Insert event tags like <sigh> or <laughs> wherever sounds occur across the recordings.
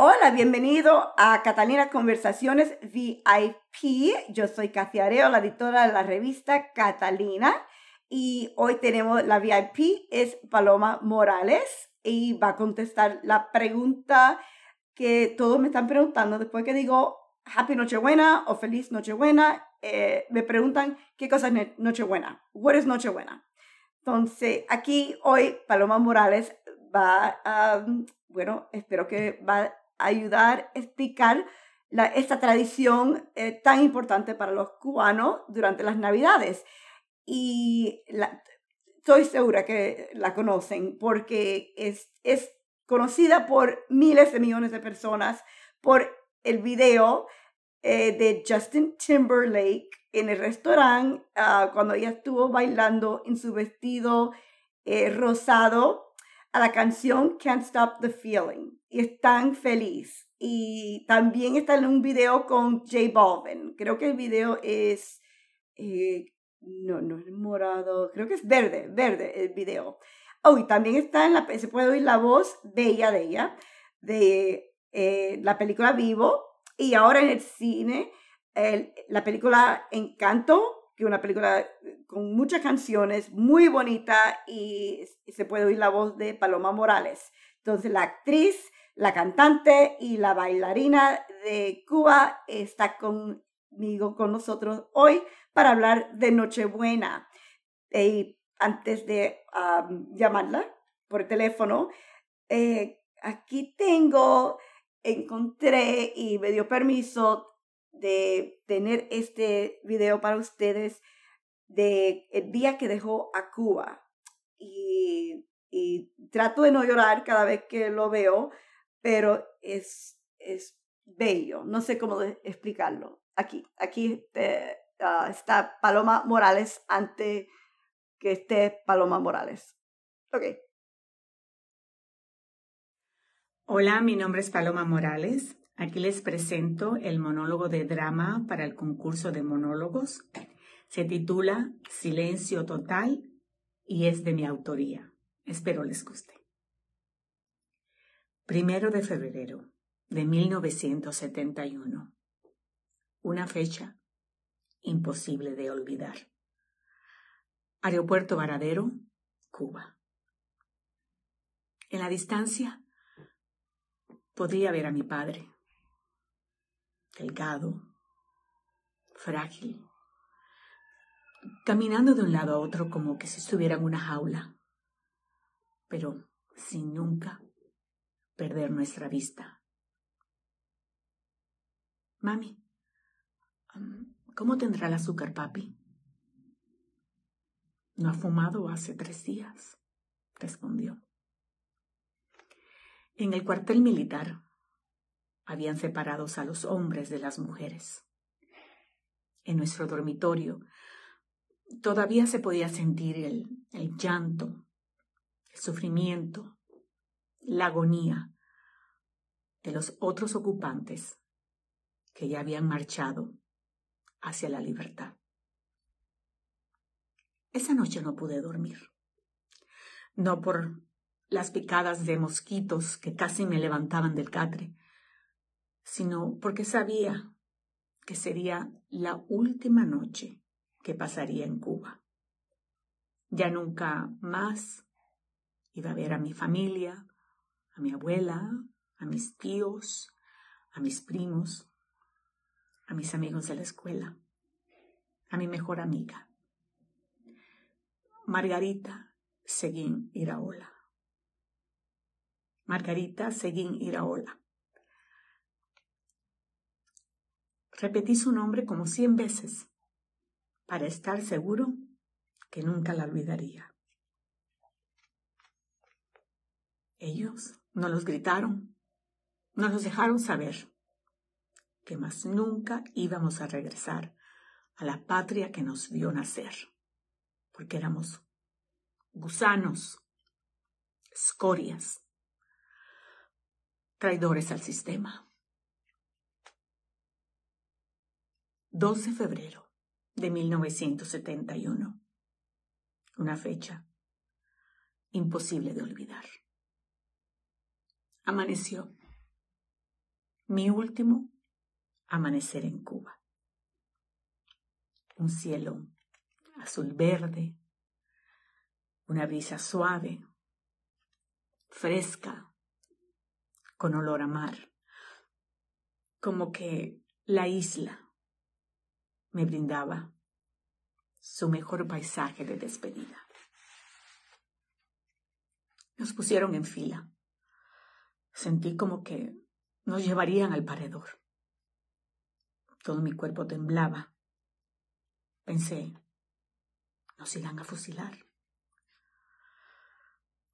Hola, bienvenido a Catalina Conversaciones VIP. Yo soy Katia Areo, la editora de la revista Catalina. Y hoy tenemos la VIP, es Paloma Morales, y va a contestar la pregunta que todos me están preguntando después que digo Happy Nochebuena o Feliz Nochebuena. Eh, me preguntan qué cosa es Nochebuena. What is Nochebuena? Entonces, aquí hoy Paloma Morales va a, bueno, espero que va ayudar a explicar esta tradición eh, tan importante para los cubanos durante las Navidades. Y estoy segura que la conocen porque es, es conocida por miles de millones de personas por el video eh, de Justin Timberlake en el restaurante ah, cuando ella estuvo bailando en su vestido eh, rosado a la canción Can't Stop the Feeling y es tan feliz. Y también está en un video con J Balvin. Creo que el video es, eh, no, no es morado, creo que es verde, verde el video. Oh, también está en la, se puede oír la voz bella de ella, de eh, la película Vivo, y ahora en el cine, la película Encanto, que una película con muchas canciones, muy bonita y, se puede oír la voz de Paloma Morales. Entonces la actriz, la cantante y la bailarina de Cuba está conmigo, con nosotros hoy para hablar de Nochebuena. Y antes de llamarla por teléfono, eh, aquí tengo, encontré y me dio permiso de tener este video para ustedes de el día que dejó a Cuba. Y, trato de no llorar cada vez que lo veo, pero es, es bello. No sé cómo explicarlo. Aquí, aquí eh, ah, está Paloma Morales antes que esté Paloma Morales. Ok. Hola, mi nombre es Paloma Morales. Aquí les presento el monólogo de drama para el concurso de monólogos. Se titula Silencio Total y es de mi autoría. Espero les guste. Primero de febrero de 1971. Una fecha imposible de olvidar. Aeropuerto Varadero, Cuba. En la distancia podría ver a mi padre delgado, frágil, caminando de un lado a otro como que si estuviera en una jaula, pero sin nunca perder nuestra vista. Mami, ¿cómo tendrá el azúcar, papi? No ha fumado hace tres días, respondió. En el cuartel militar habían separados a los hombres de las mujeres. En nuestro dormitorio todavía se podía sentir el, el llanto, el sufrimiento, la agonía de los otros ocupantes que ya habían marchado hacia la libertad. Esa noche no pude dormir, no por las picadas de mosquitos que casi me levantaban del catre, sino porque sabía que sería la última noche que pasaría en Cuba. Ya nunca más iba a ver a mi familia, a mi abuela, a mis tíos, a mis primos, a mis amigos de la escuela, a mi mejor amiga. Margarita Seguín Iraola. Margarita Seguín Iraola. Repetí su nombre como cien veces para estar seguro que nunca la olvidaría. Ellos no los gritaron, no los dejaron saber que más nunca íbamos a regresar a la patria que nos vio nacer, porque éramos gusanos, escorias, traidores al sistema. 2 de febrero de 1971. Una fecha imposible de olvidar. Amaneció. Mi último amanecer en Cuba. Un cielo azul verde, una brisa suave, fresca, con olor a mar, como que la isla me brindaba su mejor paisaje de despedida. Nos pusieron en fila. Sentí como que nos llevarían al paredor. Todo mi cuerpo temblaba. Pensé, nos irán a fusilar.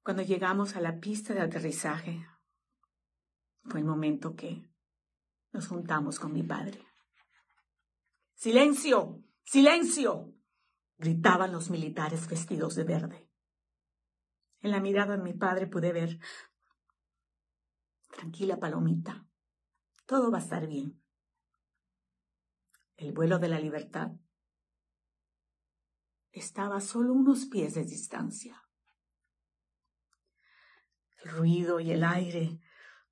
Cuando llegamos a la pista de aterrizaje, fue el momento que nos juntamos con mi padre. ¡Silencio! ¡Silencio! gritaban los militares vestidos de verde. En la mirada de mi padre pude ver, tranquila palomita, todo va a estar bien. El vuelo de la libertad estaba a solo unos pies de distancia. El ruido y el aire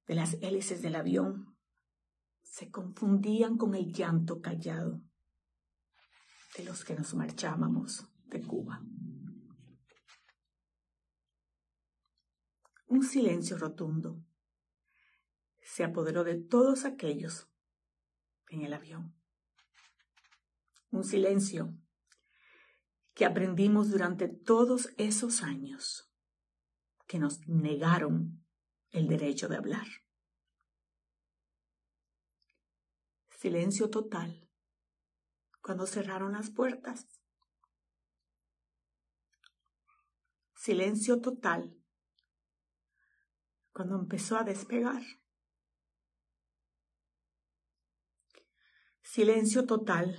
de las hélices del avión se confundían con el llanto callado de los que nos marchábamos de Cuba. Un silencio rotundo se apoderó de todos aquellos en el avión. Un silencio que aprendimos durante todos esos años que nos negaron el derecho de hablar. Silencio total cuando cerraron las puertas. Silencio total cuando empezó a despegar. Silencio total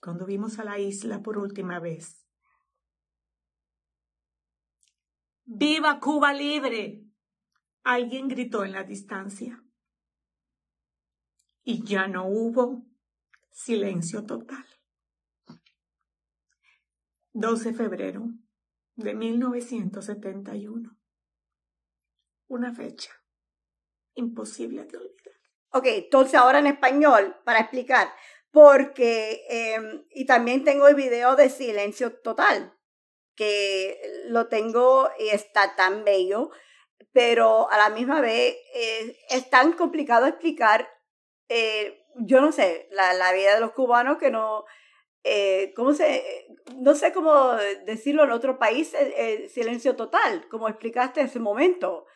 cuando vimos a la isla por última vez. ¡Viva Cuba libre! Alguien gritó en la distancia. Y ya no hubo silencio total. 12 de febrero de 1971. Una fecha imposible de olvidar. Ok, entonces ahora en español, para explicar, porque, em, y también tengo el video de silencio total, que lo tengo y está tan bello, pero a la misma vez eh, es tan complicado explicar eh, yo no sé, la, la vida de los cubanos que no, eh, ¿cómo se, no sé cómo decirlo en otro país, el, silencio total, como explicaste en ese momento.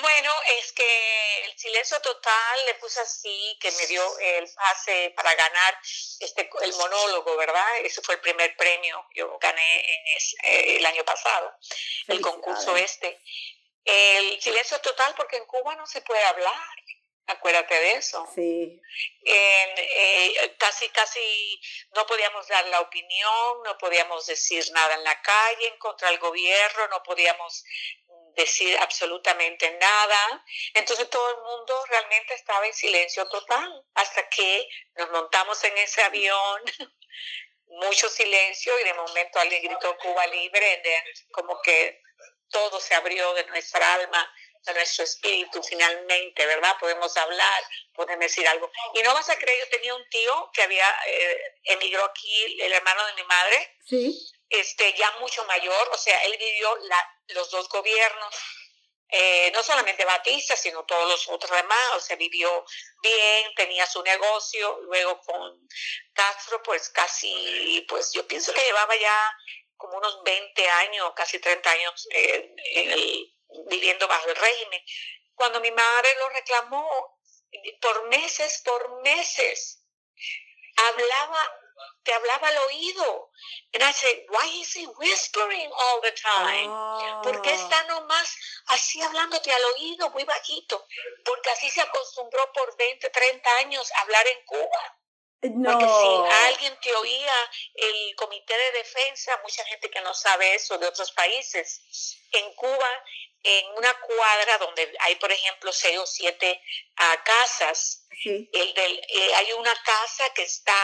Bueno, es que el silencio total le puse así, que me dio el pase para ganar este, el monólogo, ¿verdad? Ese fue el primer premio, yo gané en eh, el año pasado, el concurso este. El silencio total porque en Cuba no se puede hablar. Acuérdate de eso. Sí. Eh, casi, casi no podíamos dar la opinión, no podíamos decir nada en la calle en contra del gobierno, no podíamos decir absolutamente nada. Entonces todo el mundo realmente estaba en silencio total hasta que nos montamos en ese avión. <laughs> mucho silencio y de momento alguien gritó Cuba libre, como que todo se abrió de nuestra alma nuestro espíritu finalmente, ¿verdad? Podemos hablar, podemos decir algo. Y no vas a creer, yo tenía un tío que había eh, emigró aquí, el hermano de mi madre, sí. este, ya mucho mayor, o sea, él vivió la, los dos gobiernos, eh, no solamente Batista, sino todos los otros demás, o sea, vivió bien, tenía su negocio, luego con Castro, pues casi, pues yo pienso que llevaba ya como unos 20 años, casi 30 años eh, en el viviendo bajo el régimen. Cuando mi madre lo reclamó por meses, por meses, hablaba, te hablaba al oído. And I said, why is he whispering all the time? ¿Por qué está nomás así hablándote al oído, muy bajito? Porque así se acostumbró por 20, 30 años a hablar en Cuba. No. Porque si alguien te oía, el comité de defensa, mucha gente que no sabe eso de otros países, en Cuba en una cuadra donde hay, por ejemplo, seis o siete uh, casas, el del, eh, hay una casa que está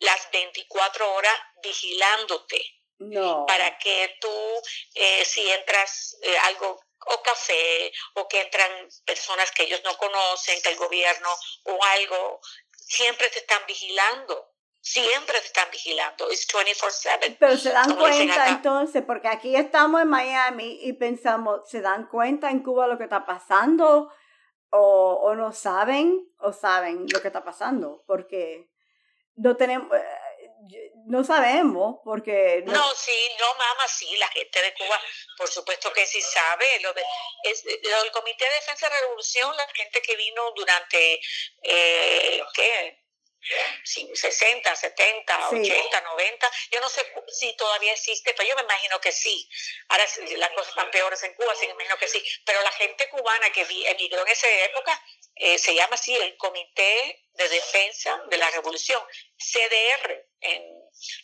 las 24 horas vigilándote. No. Para que tú, eh, si entras eh, algo o café, o que entran personas que ellos no conocen, que el gobierno o algo, siempre te están vigilando. Siempre te están vigilando. Es 24/7. Pero se dan cuenta entonces, porque aquí estamos en Miami y pensamos, ¿se dan cuenta en Cuba lo que está pasando? O, o no saben, o saben lo que está pasando, porque no tenemos, no sabemos porque... No... sí, no, mamá, sí, la gente de Cuba, por supuesto que sí sabe. Lo de, es, lo del Comité de Defensa de Revolución, la gente que vino durante, eh, ¿qué? 60, 70, 80, 90. Yo no sé si todavía existe, pero yo me imagino que sí. Ahora las cosas están peores en Cuba, que me imagino que sí. Pero la gente cubana que emigró en esa época eh, se llama así el Comité de Defensa de la Revolución, CDR. En,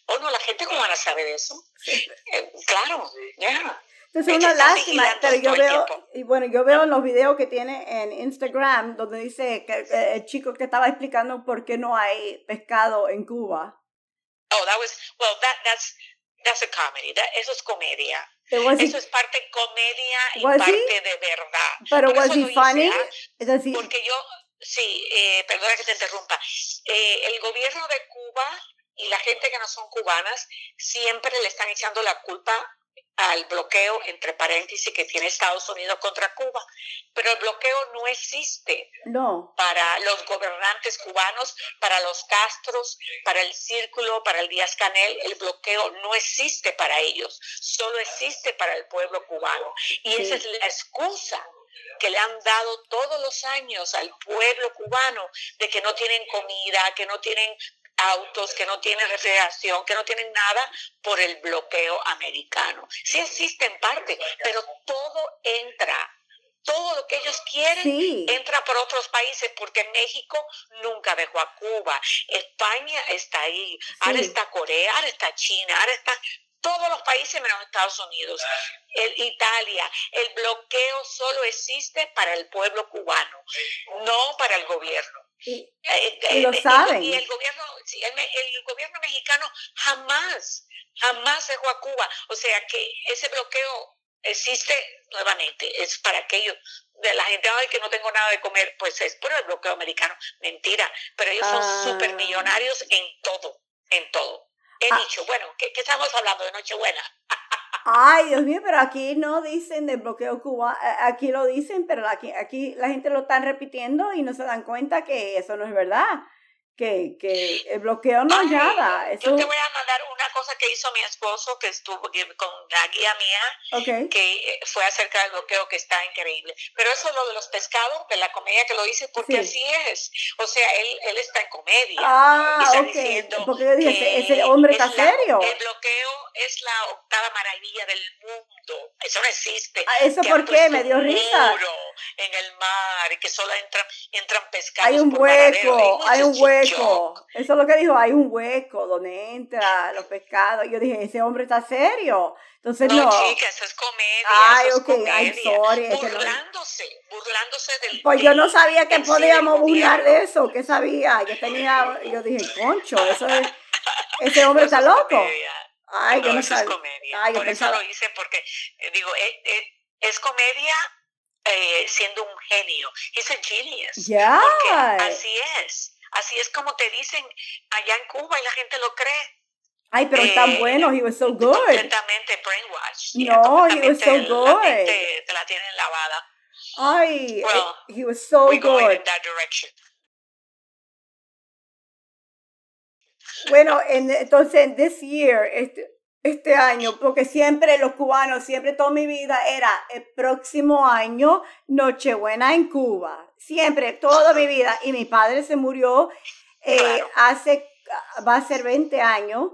oh, no, la gente cubana sabe de eso. Eh, claro, ya. Entonces es una lástima, pero yo veo, y bueno, yo veo en los videos que tiene en Instagram, donde dice que el chico que estaba explicando por qué no hay pescado en Cuba. Oh, that was, well, that, that's, that's a comedy, eso es comedia. Eso es parte comedia y parte de verdad. Pero was he funny? decir, porque yo, sí, eh, perdona que te interrumpa, eh, el gobierno de Cuba y la gente que no son cubanas siempre le están echando la culpa al bloqueo, entre paréntesis, que tiene Estados Unidos contra Cuba. Pero el bloqueo no existe no. para los gobernantes cubanos, para los Castros, para el Círculo, para el Díaz Canel. El bloqueo no existe para ellos, solo existe para el pueblo cubano. Y esa es la excusa que le han dado todos los años al pueblo cubano de que no tienen comida, que no tienen autos, que no tienen refrigeración, que no tienen nada por el bloqueo americano. Sí existe en parte, pero todo entra todo lo que ellos quieren entra por otros países porque México nunca dejó a Cuba. España está ahí, ahora está Corea, ahora está China, ahora está todos los países menos Estados Unidos, el, Italia. El bloqueo solo existe para el pueblo cubano, no para el gobierno. Y, lo saben. Y, el gobierno, el, gobierno mexicano jamás, jamás dejó a Cuba. O sea que ese bloqueo existe nuevamente, es para aquellos de la gente ay, que no tengo nada de comer, pues es por el bloqueo americano. Mentira, pero ellos son ah. súper millonarios en todo, en todo. He ah. dicho, bueno, ¿qué, ¿qué, estamos hablando de Nochebuena? Ay, Dios mío, pero aquí no dicen de bloqueo Cuba, eh, aquí lo dicen, pero aquí, aquí la gente lo está repitiendo y no se dan cuenta que eso no es verdad que, que el bloqueo no es nada. Yo te voy a mandar una cosa que hizo mi esposo, que estuvo con la guía mía, que eh, fue acerca del bloqueo, que está increíble. Pero eso lo de los pescados, de la comedia que lo hice, porque así es. O sea, él, él está en comedia. Ah, está diciendo porque yo dije, ese hombre está serio. El bloqueo es la octava maravilla del mundo. Eso no existe. Ah, ¿Eso por qué? Me dio risa. En el mar, y que solo entran, entran pescados. Hay un hueco, hay un hueco eso es lo que dijo, hay un hueco donde entra los pescados. Yo dije, ese hombre está serio. Entonces no. No, chica, eso es comedia. Ay, eso ok, ay, sorry. Burlándose, burlándose del. Pues yo no sabía que podíamos burlar de eso, ¿qué sabía? Yo tenía, yo dije, concho, eso es, ese hombre está loco. Ay, yo no eso sabía. Es comedia. Ay, Por eso lo hice porque, eh, digo, eh, eh, es comedia eh, siendo un genio. Es un genius. Ya. Así es. Así es como te dicen allá en Cuba y la gente lo cree. Ay, pero está eh, bueno, he was so good. Completamente brainwashed. No, he was so good. Te, te la tienen lavada. Ay, well, he was so we're good. Going in that direction. Bueno, en, entonces, this year, este, este año, porque siempre los cubanos, siempre toda mi vida era el próximo año Nochebuena en Cuba. Siempre, toda mi vida. Y mi padre se murió eh, hace, va a ser 20 años,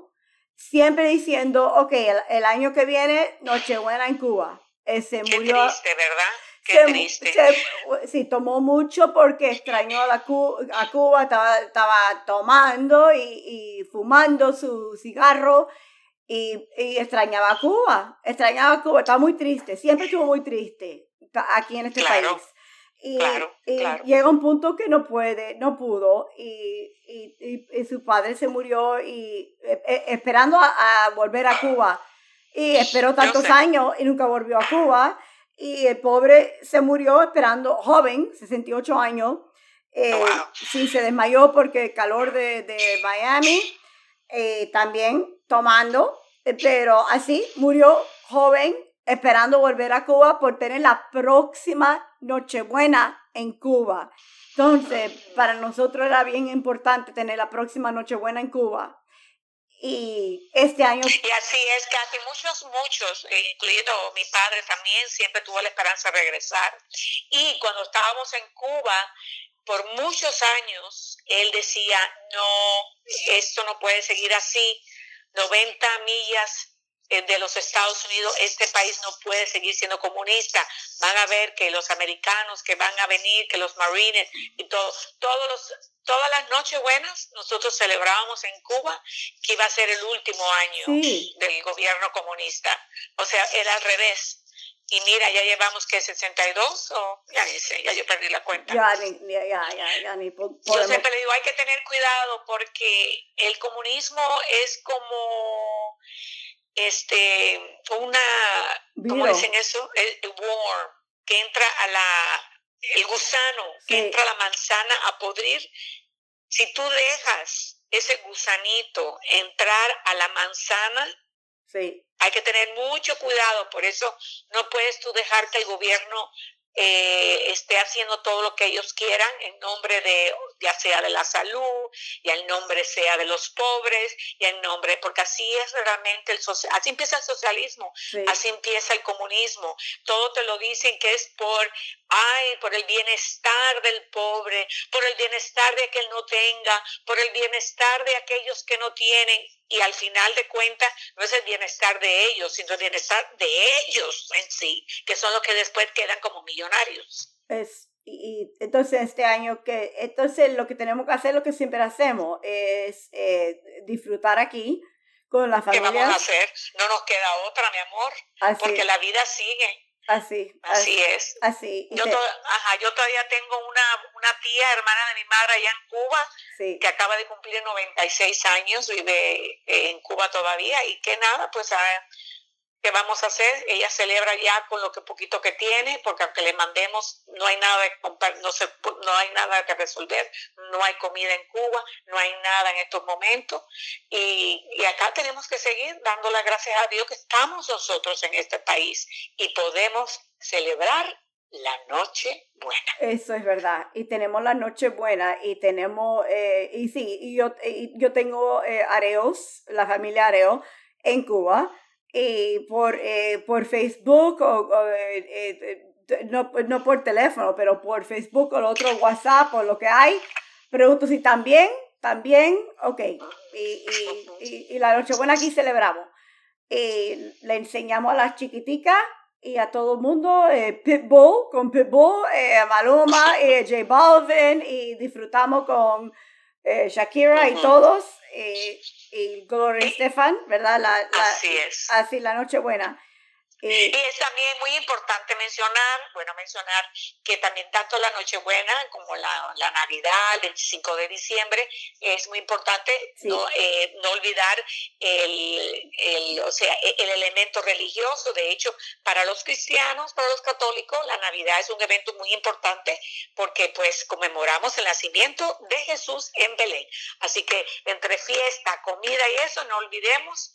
siempre diciendo, ok, el, año que viene Nochebuena en Cuba. Eh, se murió. triste, ¿verdad? Qué triste. sí, tomó mucho porque extrañó a, la a Cuba, estaba, estaba tomando y, y fumando su cigarro y, y, extrañaba a Cuba, extrañaba a Cuba, estaba muy triste, siempre estuvo muy triste aquí en este país. Y, llega un punto que no puede, no pudo, y, y su padre se murió y e, e, esperando a, volver a Cuba. Y esperó tantos años y nunca volvió a Cuba. y el pobre se murió esperando, joven, 68 años. Eh, Sí, se desmayó porque el calor de, de Miami, eh, también tomando, pero así murió joven esperando volver a Cuba por tener la próxima Nochebuena en Cuba. Entonces, para nosotros era bien importante tener la próxima Nochebuena en Cuba. Y este año... Y así es, casi muchos, muchos, incluyendo mi padre también, siempre tuvo la esperanza de regresar. Y cuando estábamos en Cuba, por muchos años, él decía, no, esto no puede seguir así. 90 millas eh, de los Estados Unidos, este país no puede seguir siendo comunista. Van a ver que los americanos que van a venir, que los marines y todo, todos los, todas las noches buenas nosotros celebrábamos en Cuba que iba a ser el último año del gobierno comunista. O sea, era al revés. Y mira, ya llevamos que 62 o ya ni sé, ya yo perdí la cuenta. Ya, ya, ya, ya, ni Yo siempre le digo, hay que tener cuidado porque el comunismo es como este, una, ¿cómo dicen eso? El, worm, que entra a la, el gusano, que entra a la manzana a podrir. Si tú dejas ese gusanito entrar a la manzana, sí. hay que tener mucho cuidado. Por eso no puedes tú dejar que el gobierno eh, esté haciendo todo lo que ellos quieran en nombre de, ya sea de la salud, y en nombre sea de los pobres, y en nombre, porque así es realmente el social, así empieza el socialismo, así empieza el comunismo. Todo te lo dicen que es por, ay, por el bienestar del pobre, por el bienestar de aquel no tenga, por el bienestar de aquellos que no tienen y al final de cuentas no es el bienestar de ellos, sino el bienestar de ellos en sí, que son los que después quedan como millonarios. Es, y, entonces este año que, entonces lo que tenemos que hacer, lo que siempre hacemos, es eh, disfrutar aquí con la familia. ¿Qué vamos a hacer? No nos queda otra, mi amor, porque la vida sigue. Así, así, es. Así. Yo, ajá, yo todavía tengo una, una tía, hermana de mi madre allá en Cuba, que acaba de cumplir 96 años, vive en Cuba todavía, y que nada, pues a, ¿Qué vamos a hacer? Ella celebra ya con lo que poquito que tiene, porque aunque le mandemos, no hay nada que no, se, no hay nada que resolver, no hay comida en Cuba, no hay nada en estos momentos. Y, y acá tenemos que seguir dando las gracias a Dios que estamos nosotros en este país y podemos celebrar la noche buena. Eso es verdad. Y tenemos la noche buena y tenemos, eh, y sí, y yo, yo tengo eh, Areos, la familia Areo en Cuba y por, eh, por Facebook o, eh, eh, no, no, por teléfono, pero por Facebook o otro WhatsApp o lo que hay. Pregunto si también, también, ok. Y, y, y, y la Nochebuena aquí celebramos. Y le enseñamos a las chiquiticas y a todo el mundo Pitbull, con Pitbull, Maluma, y J Balvin, y disfrutamos con Shakira y todos y Gloria Estefan, ¿verdad? La, así es. Así, la Nochebuena. Y es también muy importante mencionar, bueno, mencionar que también tanto la Nochebuena como la, la Navidad, el 25 de diciembre, es muy importante no, eh, no olvidar el, el, o sea, e, el elemento religioso. De hecho, para los cristianos, para los católicos, la Navidad es un evento muy importante porque pues conmemoramos el nacimiento de Jesús en Belén. Así que entre fiesta, comida y eso, no olvidemos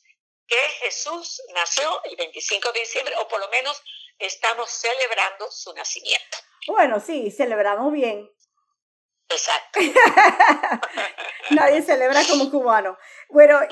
que Jesús nació el 25 de diciembre, o por lo menos estamos celebrando su nacimiento. Bueno, sí, celebramos bien. Exacto. <laughs> Nadie celebra como cubano. Bueno, eh,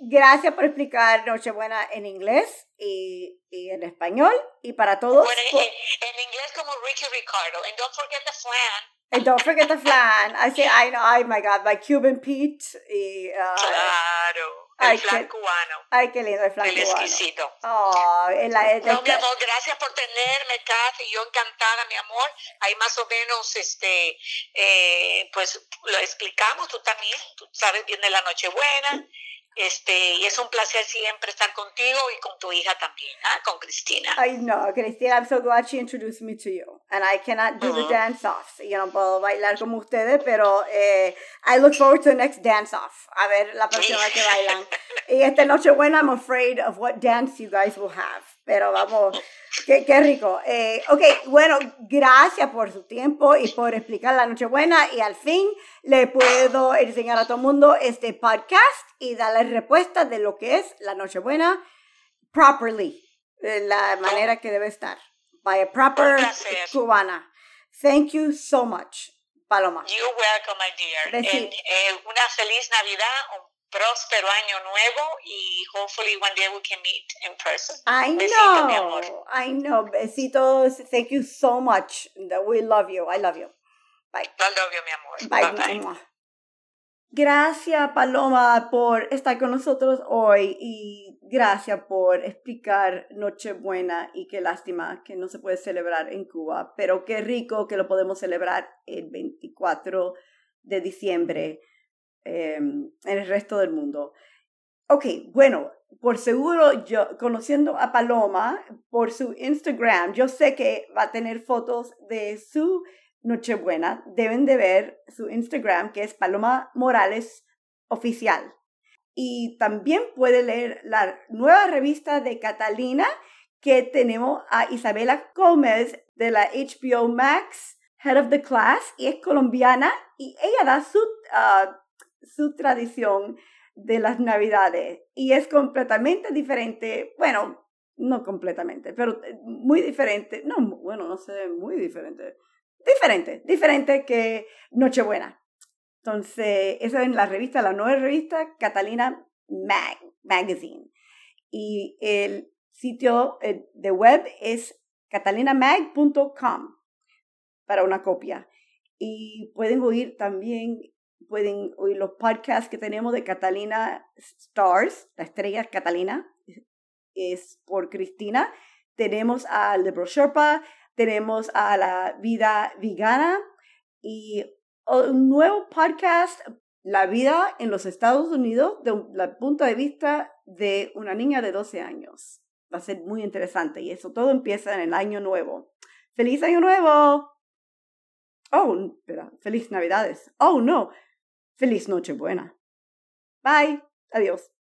gracias por explicar Nochebuena en inglés y, y, en español y para todos. Bueno, en, inglés como Ricky Ricardo. And don't forget the flan. And don't forget the flan. I say, <laughs> I know, oh my God, my Cuban Pete. Y, uh, claro. El ay, flan cubano. Ay, qué lindo el flan el cubano. exquisito. Oh, el, el, no, mi amor, gracias por tenerme, Kathy. Yo encantada, mi amor. Ahí más o menos, este, eh, pues lo explicamos. Tú también, tú sabes bien de la Nochebuena. Este, y es un placer siempre estar contigo y con tu hija también, ¿ah? con Cristina. I know, Cristina, I'm so glad she introduced me to you. And I cannot do uh -huh. the dance off. Yo no puedo bailar como ustedes, pero eh, I look forward to the next dance off. A ver la próxima que bailan. <laughs> y esta noche buena, I'm afraid of what dance you guys will have. Pero vamos, qué, qué rico. Eh, ok, bueno, gracias por su tiempo y por explicar la Nochebuena y al fin le puedo enseñar a todo el mundo este podcast y darle respuesta de lo que es la Nochebuena properly, de la manera que debe estar, by a proper cubana. Thank you so much, Paloma. You're welcome, my dear. And, eh, una feliz Navidad, próspero año nuevo y hopefully one day we can meet in person. I Besito, know. I know. Besitos. Thank you so much. We love you. I love you. Bye. I love you, mi amor. Bye. bye. Gracias, Paloma, por estar con nosotros hoy y gracias por explicar Nochebuena y qué lástima que no se puede celebrar en Cuba, pero qué rico que lo podemos celebrar el 24 de diciembre em, en el resto del mundo. Ok, bueno, por seguro, yo conociendo a Paloma por su Instagram, yo sé que va a tener fotos de su Nochebuena, deben de ver su Instagram, que es Paloma Morales Oficial. Y también puede leer la nueva revista de Catalina, que tenemos a Isabela Gómez de la HBO Max, Head of the Class, y es colombiana, y ella da su, ah, su tradición de las navidades, y es completamente diferente, bueno, no completamente, pero muy diferente, no, bueno, no sé, muy diferente diferente, diferente que Nochebuena. Entonces, esa es la revista, la nueva revista Catalina Mag, Magazine. Y el sitio eh, de web es catalinamag.com para una copia. Y pueden oír también, pueden oír los podcasts que tenemos de Catalina Stars, la estrella Catalina, es por Cristina. Tenemos a Libro Sherpa, tenemos a la vida vegana y un nuevo podcast, La vida en los Estados Unidos, desde el punto de vista de una niña de 12 años. Va a ser muy interesante y eso todo empieza en el año nuevo. ¡Feliz año nuevo! Oh, espera, feliz Navidades. Oh, no, feliz Nochebuena. Bye, adiós.